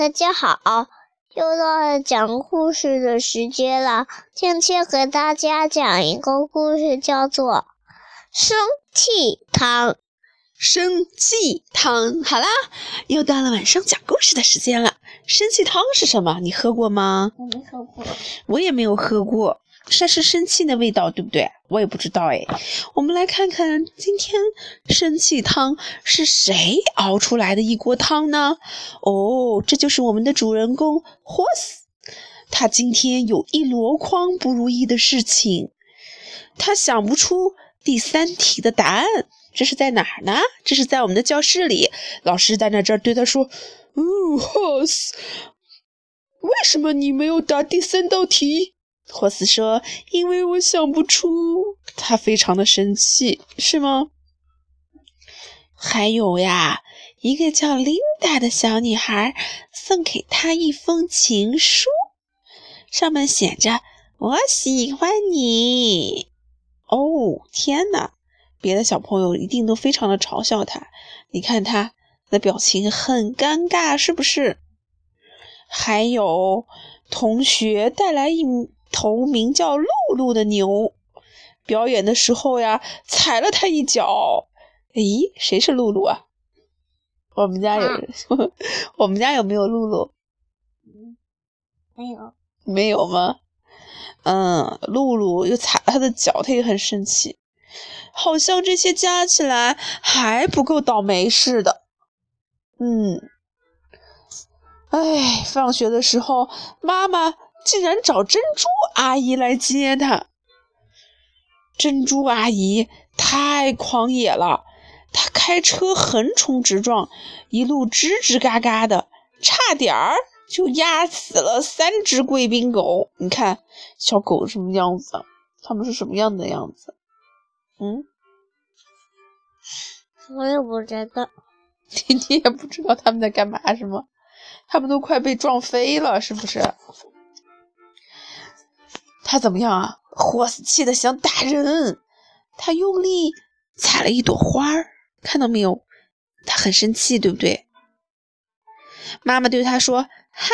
大家好，又到了讲故事的时间了。今天给大家讲一个故事，叫做《生气汤》。生气汤，好啦，又到了晚上讲故事的时间了。生气汤是什么？你喝过吗？我没喝过，我也没有喝过。它是生气的味道，对不对？我也不知道哎。我们来看看今天生气汤是谁熬出来的一锅汤呢？哦，这就是我们的主人公 Horse。他今天有一箩筐不如意的事情，他想不出第三题的答案。这是在哪儿呢？这是在我们的教室里，老师站在那这儿对他说：“哦，Horse，为什么你没有答第三道题？”霍斯说：“因为我想不出。”他非常的生气，是吗？还有呀，一个叫琳达的小女孩送给他一封情书，上面写着：“我喜欢你。”哦，天哪！别的小朋友一定都非常的嘲笑他。你看他的表情很尴尬，是不是？还有同学带来一。头名叫露露的牛，表演的时候呀，踩了他一脚。咦，谁是露露啊？我们家有，我们家有没有露露？没有，没有吗？嗯，露露又踩了他的脚，他也很生气，好像这些加起来还不够倒霉似的。嗯，哎，放学的时候，妈妈。竟然找珍珠阿姨来接他。珍珠阿姨太狂野了，她开车横冲直撞，一路吱吱嘎嘎的，差点儿就压死了三只贵宾狗。你看，小狗什么样子？它们是什么样的样子？嗯，我也不知道。你 你也不知道他们在干嘛是吗？他们都快被撞飞了，是不是？他怎么样啊？霍斯气得想打人，他用力踩了一朵花儿，看到没有？他很生气，对不对？妈妈对他说：“嗨。”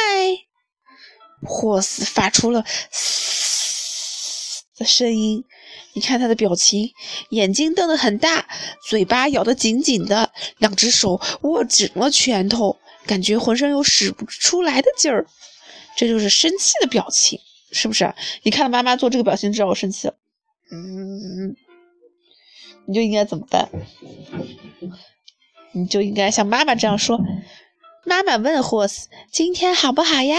霍斯发出了“嘶”的声音，你看他的表情，眼睛瞪得很大，嘴巴咬得紧紧的，两只手握紧了拳头，感觉浑身有使不出来的劲儿，这就是生气的表情。是不是？你看到妈妈做这个表情，知道我生气了。嗯，你就应该怎么办？你就应该像妈妈这样说。妈妈问霍斯：“今天好不好呀？”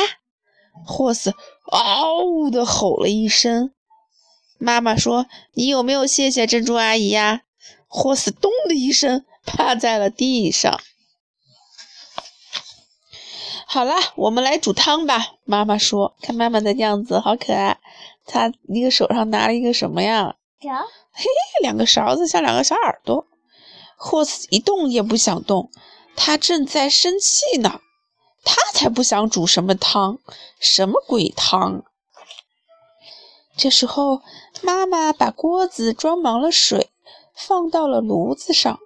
霍斯嗷的吼了一声。妈妈说：“你有没有谢谢珍珠阿姨呀？”霍斯咚的一声趴在了地上。好啦，我们来煮汤吧。妈妈说：“看妈妈的样子，好可爱。她一个手上拿了一个什么呀？勺。嘿，两个勺子像两个小耳朵。霍斯一动也不想动，他正在生气呢。他才不想煮什么汤，什么鬼汤？这时候，妈妈把锅子装满了水，放到了炉子上。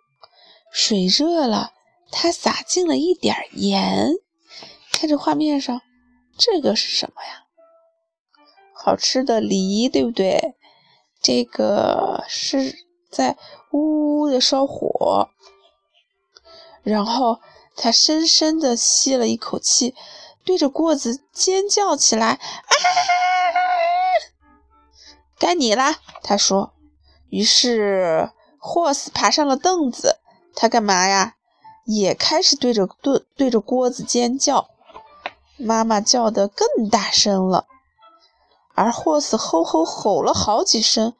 水热了，她撒进了一点盐。看这画面上，这个是什么呀？好吃的梨，对不对？这个是在呜呜的烧火，然后他深深的吸了一口气，对着锅子尖叫起来：“啊！该你啦！”他说。于是霍斯爬上了凳子，他干嘛呀？也开始对着对对着锅子尖叫。妈妈叫得更大声了，而霍斯吼吼吼了好几声，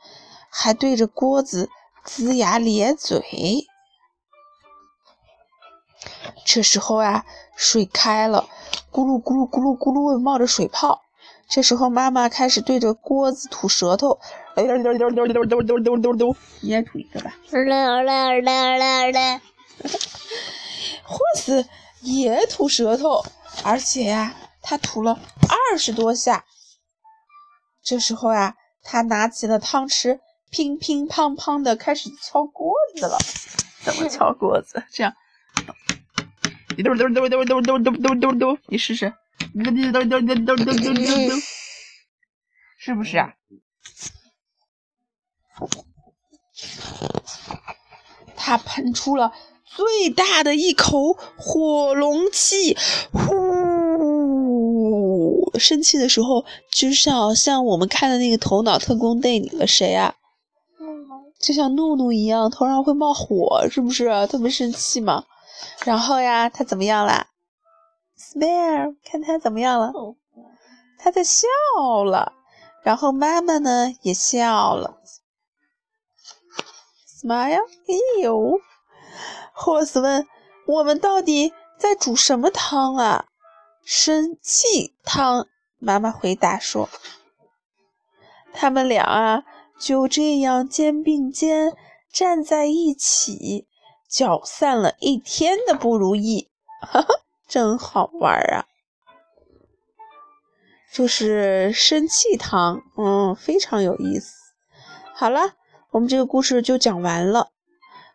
还对着锅子龇牙咧嘴。这时候啊，水开了，咕噜咕噜咕噜咕噜冒着水泡。这时候妈妈开始对着锅子吐舌头，你也吐一个吧。霍斯也吐舌头。而且呀，他吐了二十多下。这时候呀，他拿起了汤匙，乒乒乓乓的开始敲锅子了。怎么敲锅子？这样，你嘟嘟嘟嘟嘟嘟嘟嘟嘟嘟，你试试，你嘟嘟嘟嘟嘟嘟嘟嘟嘟，是不是啊？他喷出了最大的一口火龙气，呼！生气的时候，就像像我们看的那个《头脑特工队》里的谁啊？就像怒怒一样，头上会冒火，是不是特别生气嘛？然后呀，他怎么样啦？Spare，看他怎么样了？他在笑了。然后妈妈呢也笑了。Smile，哎呦！Horse 问：“我们到底在煮什么汤啊？”生气汤。妈妈回答说：“他们俩啊，就这样肩并肩站在一起，搅散了一天的不如意。哈哈，真好玩啊！就是生气汤，嗯，非常有意思。好了。”我们这个故事就讲完了。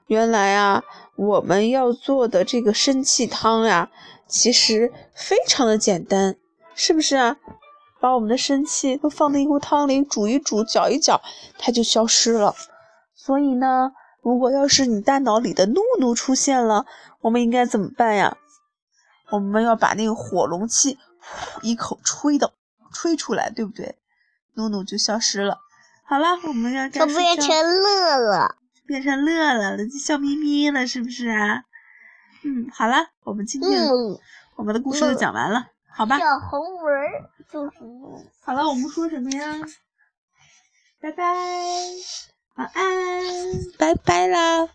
原来啊，我们要做的这个生气汤呀，其实非常的简单，是不是啊？把我们的生气都放在一锅汤里煮一煮、搅一搅，它就消失了。所以呢，如果要是你大脑里的怒怒出现了，我们应该怎么办呀？我们要把那个火龙气一口吹的吹出来，对不对？怒怒就消失了。好了，我们要都变成乐了，变成乐了，就笑眯眯了，是不是啊？嗯，好了，我们今天我们的故事就讲完了，好吧？小红人就是。好了，我们说什么呀？拜拜，晚安，拜拜啦。